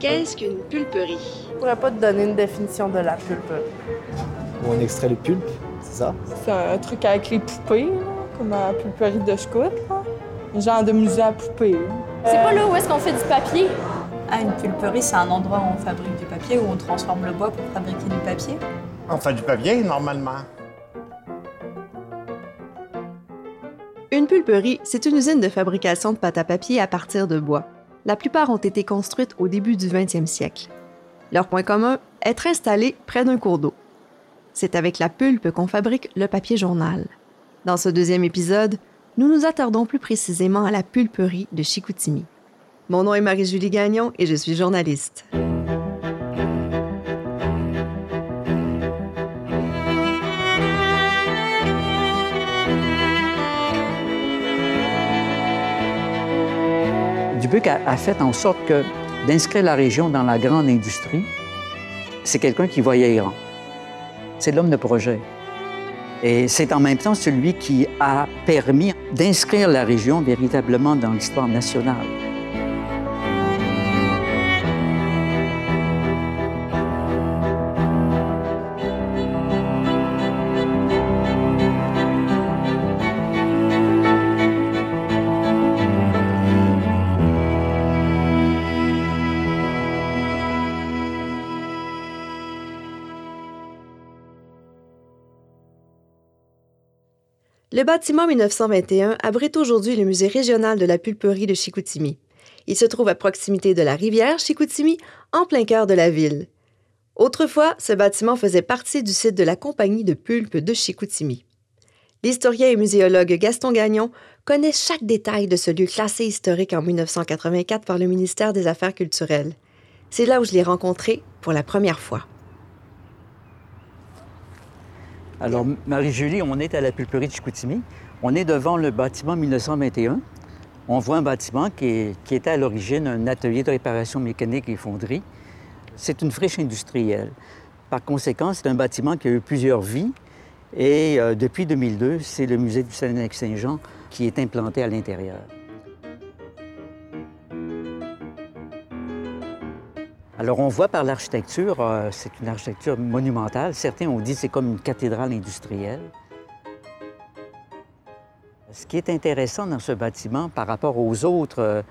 Qu'est-ce qu'une pulperie? Je pourrais pas te donner une définition de la pulperie. Où on extrait le pulpe, c'est ça? C'est un truc avec les poupées, là, comme la pulperie de scout. Là. Un genre de musée à poupées. C'est pas là où est-ce qu'on fait du papier? Ah, une pulperie, c'est un endroit où on fabrique du papier, où on transforme le bois pour fabriquer du papier. On fait du papier, normalement. Une pulperie, c'est une usine de fabrication de pâte à papier à partir de bois. La plupart ont été construites au début du 20e siècle. Leur point commun, être installé près d'un cours d'eau. C'est avec la pulpe qu'on fabrique le papier journal. Dans ce deuxième épisode, nous nous attardons plus précisément à la pulperie de Chicoutimi. Mon nom est Marie-Julie Gagnon et je suis journaliste. Dubuc a, fait en sorte que d'inscrire la région dans la grande industrie, c'est quelqu'un qui voyait grand. C'est l'homme de projet. Et c'est en même temps celui qui a permis d'inscrire la région véritablement dans l'histoire nationale. Le bâtiment 1921 abrite aujourd'hui le musée régional de la pulperie de Chicoutimi. Il se trouve à proximité de la rivière Chicoutimi, en plein cœur de la ville. Autrefois, ce bâtiment faisait partie du site de la compagnie de pulpe de Chicoutimi. L'historien et muséologue Gaston Gagnon connaît chaque détail de ce lieu classé historique en 1984 par le ministère des Affaires culturelles. C'est là où je l'ai rencontré pour la première fois. Alors, Marie-Julie, on est à la pulperie de Chicoutimi. On est devant le bâtiment 1921. On voit un bâtiment qui, est- était à l'origine un atelier de réparation mécanique et fonderie. C'est une friche industrielle. Par conséquent, c'est un bâtiment qui a eu plusieurs vies. Et euh, depuis 2002, c'est le musée du Saguenay-Saint-Jean qui est implanté à l'intérieur. Alors, on voit par l'architecture, euh, c'est une architecture monumentale. Certains ont dit que c'est comme une cathédrale industrielle. Ce qui est intéressant dans ce bâtiment par rapport aux autres euh,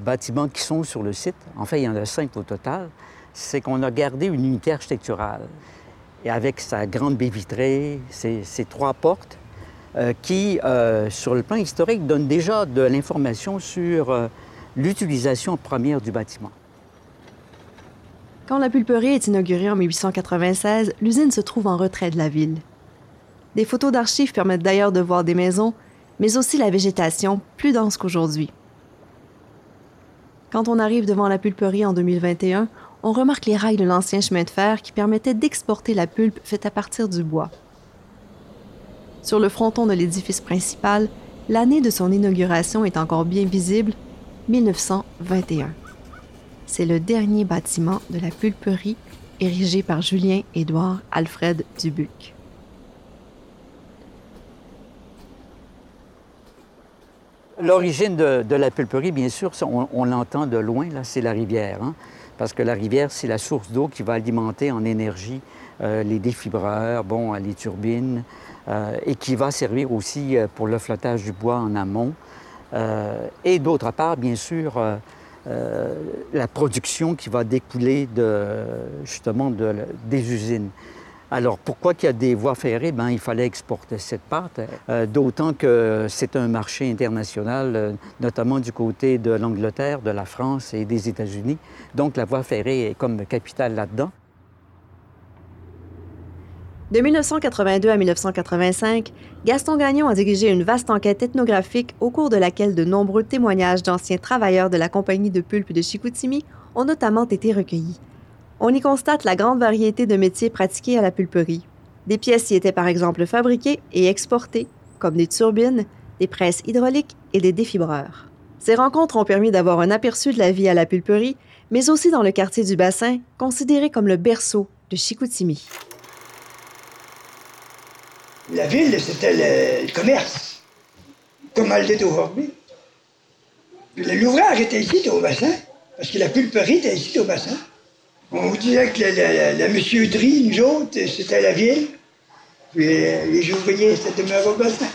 bâtiments qui sont sur le site, en fait, il y en a cinq au total, c'est qu'on a gardé une unité architecturale. Et avec sa grande baie vitrée, ses, trois portes, euh, qui, euh, sur le plan historique, donnent déjà de l'information sur euh, l'utilisation première du bâtiment. Quand la pulperie est inaugurée en 1896, l'usine se trouve en retrait de la ville. Des photos d'archives permettent d'ailleurs de voir des maisons, mais aussi la végétation plus dense qu'aujourd'hui. Quand on arrive devant la pulperie en 2021, on remarque les rails de l'ancien chemin de fer qui permettaient d'exporter la pulpe faite à partir du bois. Sur le fronton de l'édifice principal, l'année de son inauguration est encore bien visible, 1921. C'est le dernier bâtiment de la pulperie érigé par Julien-Édouard Alfred Dubuc. L'origine de, la pulperie, bien sûr, on, l'entend de loin, là, c'est la rivière. hein, parce que la rivière, c'est la source d'eau qui va alimenter en énergie euh, les défibreurs, bon, les turbines, euh, et qui va servir aussi euh, pour le flottage du bois en amont. Et d'autre part, bien sûr, euh, la production qui va découler justement de- des usines. Alors, pourquoi qu'il y a des voies ferrées? Ben, il fallait exporter cette pâte, euh, d'autant que c'est un marché international, euh, notamment du côté de l'Angleterre, de la France et des États-Unis. Donc, la voie ferrée est comme capitale là-dedans. De 1982 à 1985, Gaston Gagnon a dirigé une vaste enquête ethnographique au cours de laquelle de nombreux témoignages d'anciens travailleurs de la compagnie de pulpe de Chicoutimi ont notamment été recueillis. On y constate la grande variété de métiers pratiqués à la pulperie. Des pièces y étaient par exemple fabriquées et exportées, comme des turbines, des presses hydrauliques et des défibreurs. Ces rencontres ont permis d'avoir un aperçu de la vie à la pulperie, mais aussi dans le quartier du bassin, considéré comme le berceau de Chicoutimi. La ville, c'était le, le commerce, comme elle l'est aujourd'hui. L'ouvrage était ici, au bassin. Parce que la pulperie était ici au bassin. On vous disait que la, monsieur Dry, nous autres, c'était la ville. Puis euh, les ouvriers, c'était demeuré au bassin.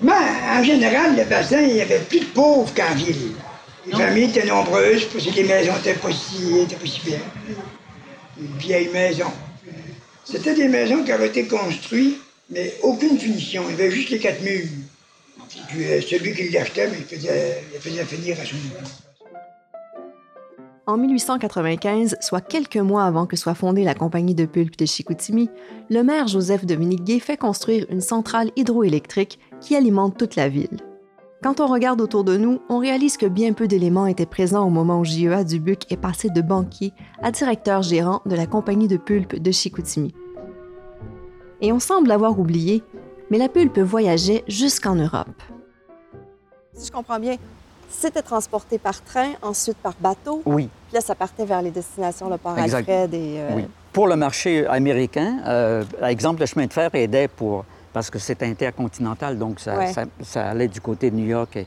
Mais en général, le bassin, il y avait plus de pauvres qu'en ville. Les familles étaient nombreuses, parce que les maisons n'étaient pas, si, étaient pas si bien. Une vieille maison. C'était des maisons qui avaient été construites, mais aucune finition. Il y avait juste les quatre murs. Puis euh, celui qui l'achetait, il faisait, il faisait finir à son niveau. En 1895, soit quelques mois avant que soit fondée la compagnie de pulpe de Chicoutimi, le maire Joseph Dominique Gay fait construire une centrale hydroélectrique qui alimente toute la ville. Quand on regarde autour de nous, on réalise que bien peu d'éléments étaient présents au moment où JEA Dubuc est passé de banquier à directeur gérant de la compagnie de pulpe de Chicoutimi. Et on semble l'avoir oublié, mais la pulpe voyageait jusqu'en Europe. Si je comprends bien, c'était transporté par train, ensuite par bateau. Oui. Puis là, ça partait vers les destinations, le port Exact. Alfred et... euh, Oui. Pour le marché américain, euh, par exemple, le chemin de fer aidait pour. parce que c'est intercontinental, donc ça, Ouais. ça- ça allait du côté de New York, et,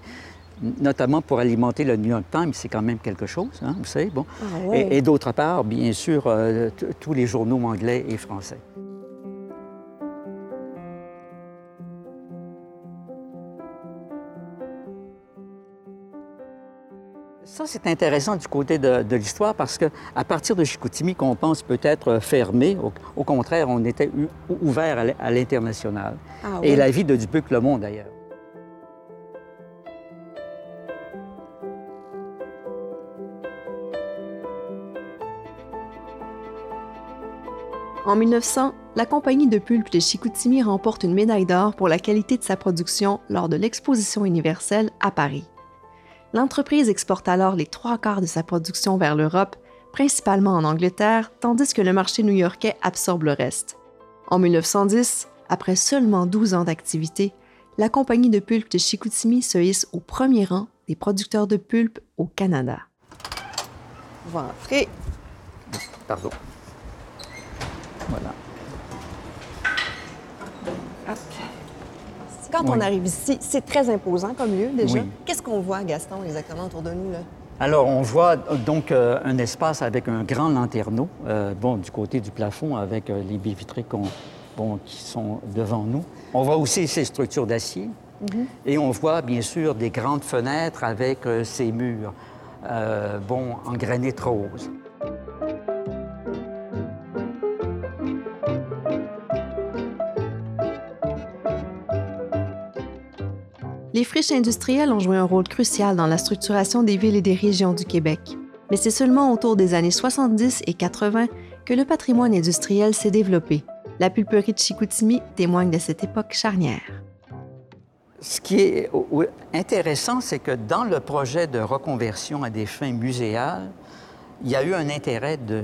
notamment pour alimenter le New York Times, c'est quand même quelque chose, hein, vous savez. Bon. Ah ouais. Et, et d'autre part, bien sûr, euh, tous les journaux anglais et français. C'est intéressant du côté de, de l'histoire parce que à partir de Chicoutimi, qu'on pense peut-être fermé, au, au contraire, on était u- ouvert à l'international. Ah Et la vie de Dubuc-Lemont, d'ailleurs. En 1900, la compagnie de pulpe de Chicoutimi remporte une médaille d'or pour la qualité de sa production lors de l'exposition universelle à Paris. L'entreprise exporte alors les trois quarts de sa production vers l'Europe, principalement en Angleterre, tandis que le marché new-yorkais absorbe le reste. En 1910, après seulement 12 ans d'activité, la compagnie de pulpe de Chicoutimi se hisse au premier rang des producteurs de pulpe au Canada. Pardon. Voilà. Quand on arrive ici, c'est très imposant comme lieu déjà. Oui. Qu'est-ce qu'on voit, Gaston, exactement autour de nous? Là? Alors, on voit euh, donc euh, un espace avec un grand lanterneau, euh, bon, du côté du plafond, avec euh, les baies vitrées bon, qui sont devant nous. On voit aussi ces structures d'acier. Et on voit, bien sûr, des grandes fenêtres avec ces murs, bon, en granit rose. Friches industrielles ont joué un rôle crucial dans la structuration des villes et des régions du Québec. Mais c'est seulement autour des années 70 et 80 que le patrimoine industriel s'est développé. La pulperie de Chicoutimi témoigne de cette époque charnière. Ce qui est intéressant, c'est que dans le projet de reconversion à des fins muséales, il y a eu un intérêt de,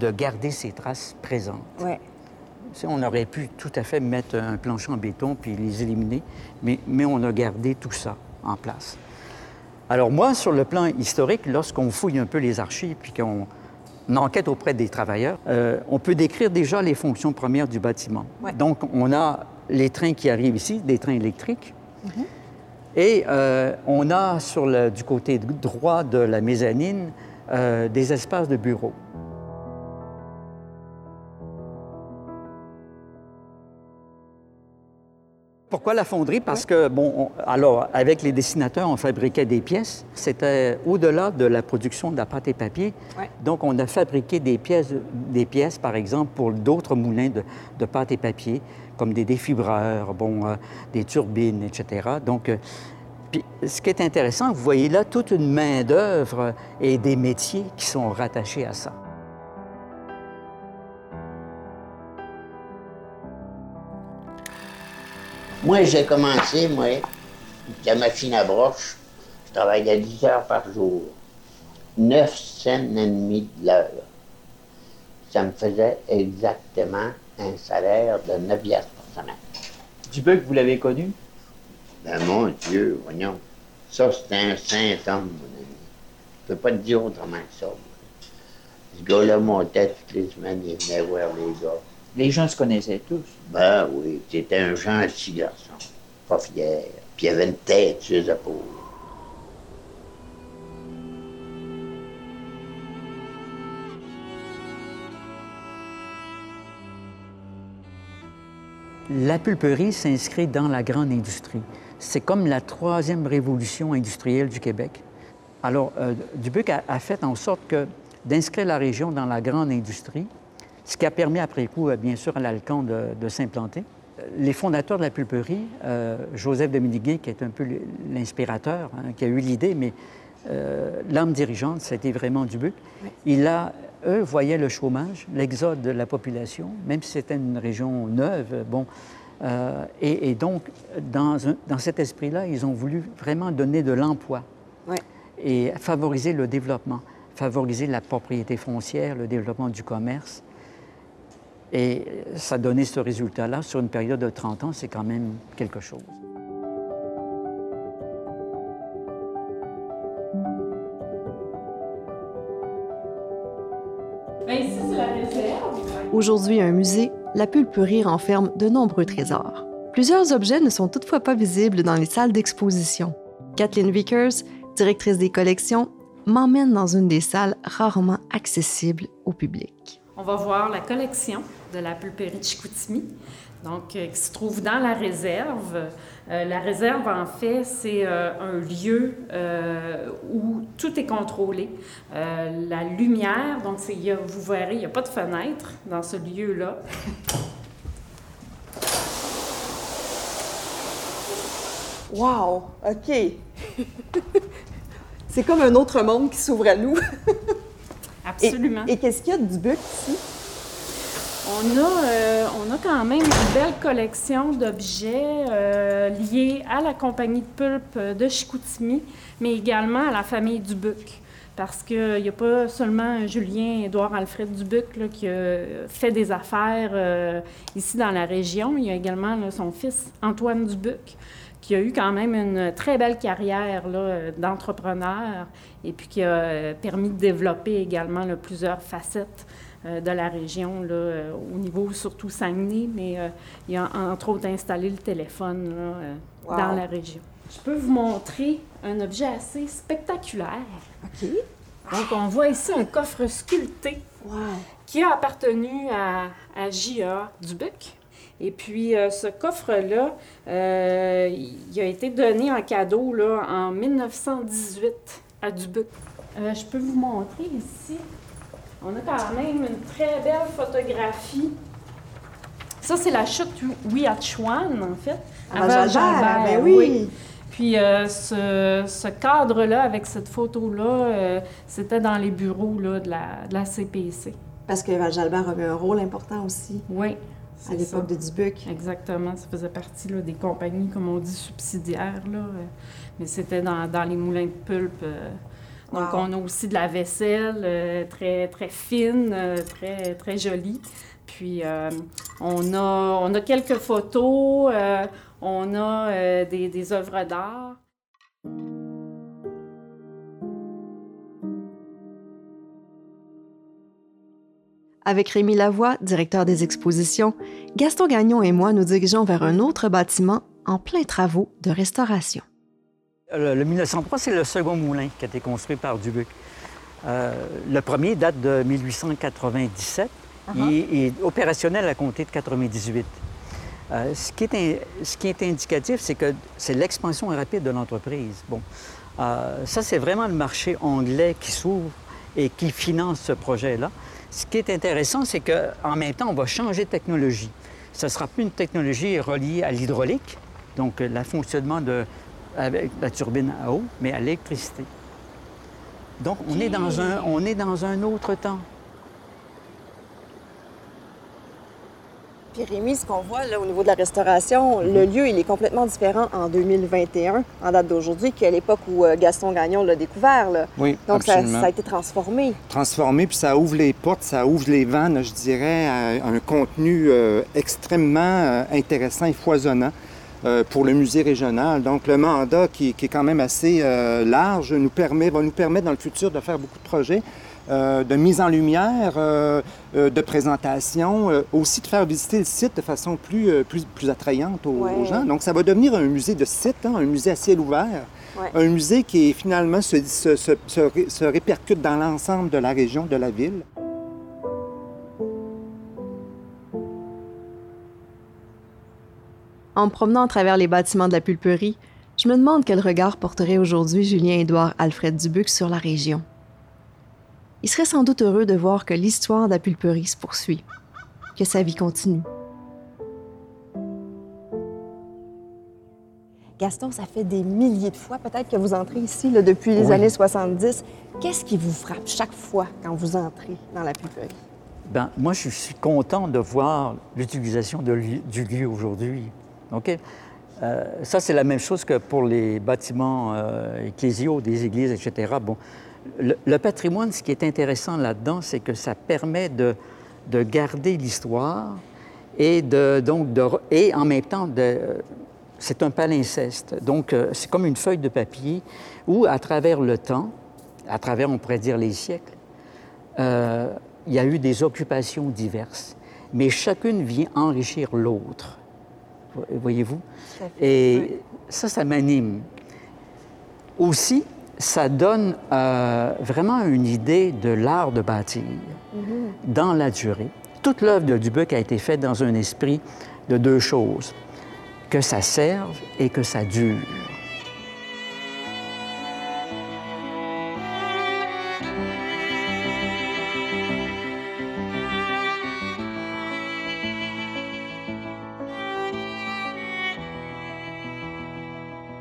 de garder ces traces présentes. Ouais. On aurait pu tout à fait mettre un plancher en béton puis les éliminer, mais, mais on a gardé tout ça en place. Alors moi, sur le plan historique, lorsqu'on fouille un peu les archives puis qu'on enquête auprès des travailleurs, euh, on peut décrire déjà les fonctions premières du bâtiment. Ouais. Donc, on a les trains qui arrivent ici, des trains électriques, et euh, on a sur le, du côté droit de la mezzanine euh, des espaces de bureaux. Pourquoi la fonderie? Parce que, bon, on- alors, avec les dessinateurs, on fabriquait des pièces. C'était au-delà de la production de la pâte et papier. Ouais. Donc, on a fabriqué des pièces, des pièces par exemple, pour d'autres moulins de, de pâte et papier, comme des défibreurs, bon, euh, des turbines, etc. Donc, euh, puis, ce qui est intéressant, vous voyez là toute une main-d'œuvre et des métiers qui sont rattachés à ça. Moi, j'ai commencé, moi, la machine à broche. Je travaillais 10 heures par jour. 9 cents et demi de l'heure. Ça me faisait exactement un salaire de 9 piastres par semaine. Dubuc, vous l'avez connu? Ben, mon Dieu, voyons. Ça, c'était un saint homme, mon ami. Je peux pas te dire autrement que ça. moi. Ce gars-là montait toutes les semaines, il venait voir les gars. Les gens se connaissaient tous. Ben oui, c'était un gentil garçon, pas fier, puis il avait une tête sur ses épaules. La pulperie s'inscrit dans la grande industrie. C'est comme la troisième révolution industrielle du Québec. Alors, euh, Dubuc a, a fait en sorte que d'inscrire la région dans la grande industrie, ce qui a permis après coup, euh, bien sûr, à l'Alcan de, de s'implanter. Les fondateurs de la pulperie, euh, Joseph Dominiguet, qui est un peu l'inspirateur, hein, qui a eu l'idée, mais euh, l'âme dirigeante, c'était vraiment Dubuc. Oui. Il a, eux voyaient le chômage, l'exode de la population, même si c'était une région neuve, bon. Euh, et, et, donc, dans, un, dans cet esprit-là, ils ont voulu vraiment donner de l'emploi oui. et favoriser le développement, favoriser la propriété foncière, le développement du commerce. Et ça donnait ce résultat-là sur une période de 30 ans, c'est quand même quelque chose. Bien, ici, c'est la réserve. Aujourd'hui, un musée, la pulperie renferme de nombreux trésors. Plusieurs objets ne sont toutefois pas visibles dans les salles d'exposition. Kathleen Vickers, directrice des collections, m'emmène dans une des salles rarement accessibles au public. On va voir la collection de la pulperie de Chicoutimi, donc, euh, qui se trouve dans la réserve. Euh, la réserve, en fait, c'est euh, un lieu où tout est contrôlé. La lumière, donc y a, vous verrez, il n'y a pas de fenêtre dans ce lieu-là. Wow! OK. c'est comme un autre monde qui s'ouvre à nous. Absolument. Et, et qu'est-ce qu'il y a du buc ici? On a, euh, on a quand même une belle collection d'objets euh, liés à la compagnie de pulpe de Chicoutimi, mais également à la famille Dubuc. Parce qu'il n'y a pas seulement Julien Édouard Alfred Dubuc là, qui a fait des affaires euh, ici dans la région. Il y a également là, son fils Antoine Dubuc qui a eu quand même une très belle carrière d'entrepreneur et puis qui a permis de développer également là, plusieurs facettes euh, de la région, là, euh, au niveau surtout Saguenay, mais euh, il a entre autres installé le téléphone là, wow. dans la région. Je peux vous montrer un objet assez spectaculaire. OK. Donc, on voit ici un coffre sculpté wow. qui a appartenu à, à J.A. Dubuc. Et puis, euh, ce coffre-là, euh, il a été donné en cadeau là, en 1918 à Dubuc. Euh, je peux vous montrer ici on a quand même une très belle photographie. Ça, c'est la chute Ouiachuan, en fait. Ben oui. oui. Puis euh, ce, ce cadre-là, avec cette photo-là, euh, c'était dans les bureaux là, de, la, de la CPC. Parce que Val-Jalbert avait un rôle important aussi. Oui. À l'époque de Dubuc. Exactement. Ça faisait partie là, des compagnies, comme on dit, subsidiaires. Là. Mais c'était dans, dans, les moulins de pulpe. Euh, donc, wow. on a aussi de la vaisselle euh, très, très fine, euh, très, très jolie. Puis, euh, on, a, on a quelques photos, on a des, des œuvres d'art. Avec Rémi Lavoie, directeur des expositions, Gaston Gagnon et moi nous dirigeons vers un autre bâtiment en plein travaux de restauration. Le, le 1903, c'est le second moulin qui a été construit par Dubuc. Euh, le premier date de 1897. Uh -huh. Il est opérationnel à compter de 98. Euh, ce, qui est, ce, qui est, indicatif, c'est que c'est l'expansion rapide de l'entreprise. Bon, euh, ça, c'est vraiment le marché anglais qui s'ouvre et qui finance ce projet-là. Ce qui est intéressant, c'est qu'en même temps, on va changer de technologie. Ce ne sera plus une technologie reliée à l'hydraulique, donc le fonctionnement de, avec la turbine à eau, mais à l'électricité. Donc, on, est dans un, on est dans un autre temps. Puis Rémi, ce qu'on voit là, au niveau de la restauration, le lieu, il est complètement différent en 2021, en date d'aujourd'hui, qu'à l'époque où euh, Gaston Gagnon l'a découvert. Là. Oui, Donc, ça, a été transformé. Transformé, puis ça ouvre les portes, ça ouvre les vannes, je dirais, à un contenu euh, extrêmement euh, intéressant et foisonnant. Euh, pour le musée régional. Donc, le mandat qui, qui est quand même assez euh, large nous permet, va nous permettre dans le futur de faire beaucoup de projets, euh, de mise en lumière, de présentation, aussi de faire visiter le site de façon plus, plus, plus attrayante aux, ouais. aux, gens. Donc, ça va devenir un musée de site, hein, un musée à ciel ouvert. Ouais. Un musée qui finalement se, se, se, se répercute dans l'ensemble de la région, de la ville. En me promenant à travers les bâtiments de la pulperie, je me demande quel regard porterait aujourd'hui Julien-Édouard Alfred Dubuc sur la région. Il serait sans doute heureux de voir que l'histoire de la pulperie se poursuit, que sa vie continue. Gaston, ça fait des milliers de fois peut-être que vous entrez ici là, depuis les Oui. années 70. Qu'est-ce qui vous frappe chaque fois quand vous entrez dans la pulperie? Ben, moi, je suis content de voir l'utilisation du lieu aujourd'hui. OK? Euh, ça, c'est la même chose que pour les bâtiments euh, ecclésiaux, des églises, etc. Bon, le, patrimoine, ce qui est intéressant là-dedans, c'est que ça permet de, de garder l'histoire et, de, donc de, et en même temps, de, c'est un palimpseste. Donc, euh, c'est comme une feuille de papier où, à travers le temps, à travers, on pourrait dire, les siècles, euh, il y a eu des occupations diverses, mais chacune vient enrichir l'autre. Vo- Voyez-vous? Et ça, ça m'anime. Aussi, ça donne euh, vraiment une idée de l'art de bâtir dans la durée. Toute l'œuvre de Dubuc a été faite dans un esprit de deux choses, que ça serve et que ça dure.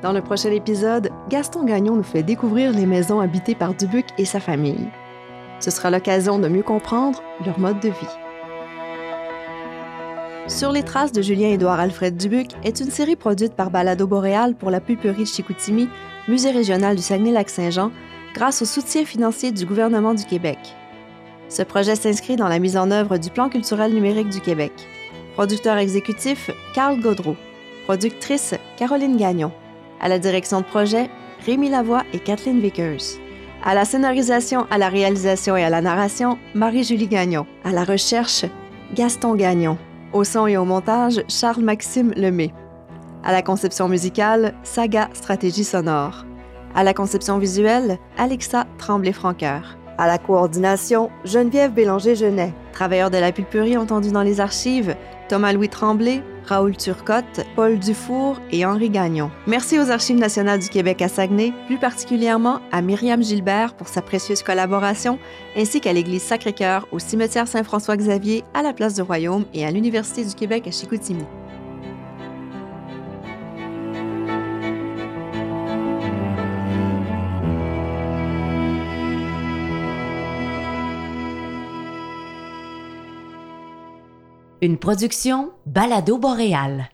Dans le prochain épisode, Gaston Gagnon nous fait découvrir les maisons habitées par Dubuc et sa famille. Ce sera l'occasion de mieux comprendre leur mode de vie. Sur les traces de Julien-Édouard Alfred Dubuc est une série produite par Balado Boréal pour la pulperie de Chicoutimi, musée régional du Saguenay-Lac-Saint-Jean, grâce au soutien financier du gouvernement du Québec. Ce projet s'inscrit dans la mise en œuvre du Plan culturel numérique du Québec. Producteur exécutif, Carl Godreau. Productrice, Caroline Gagnon. À la direction de projet, Rémi Lavoie et Kathleen Vickers. À la scénarisation, à la réalisation et à la narration, Marie-Julie Gagnon. À la recherche, Gaston Gagnon. Au son et au montage, Charles-Maxime Lemay. À la conception musicale, Saga Stratégie sonore. À la conception visuelle, Alexa Tremblay-Franqueur. À la coordination, Geneviève Bélanger-Genet. Travailleurs de la pulperie entendus dans les archives, Thomas-Louis Tremblay, Raoul Turcotte, Paul Dufour et Henri Gagnon. Merci aux Archives nationales du Québec à Saguenay, plus particulièrement à Myriam Gilbert pour sa précieuse collaboration, ainsi qu'à l'Église Sacré-Cœur, au cimetière Saint-François-Xavier, à la Place du Royaume et à l'Université du Québec à Chicoutimi. Une production Balado Boréal.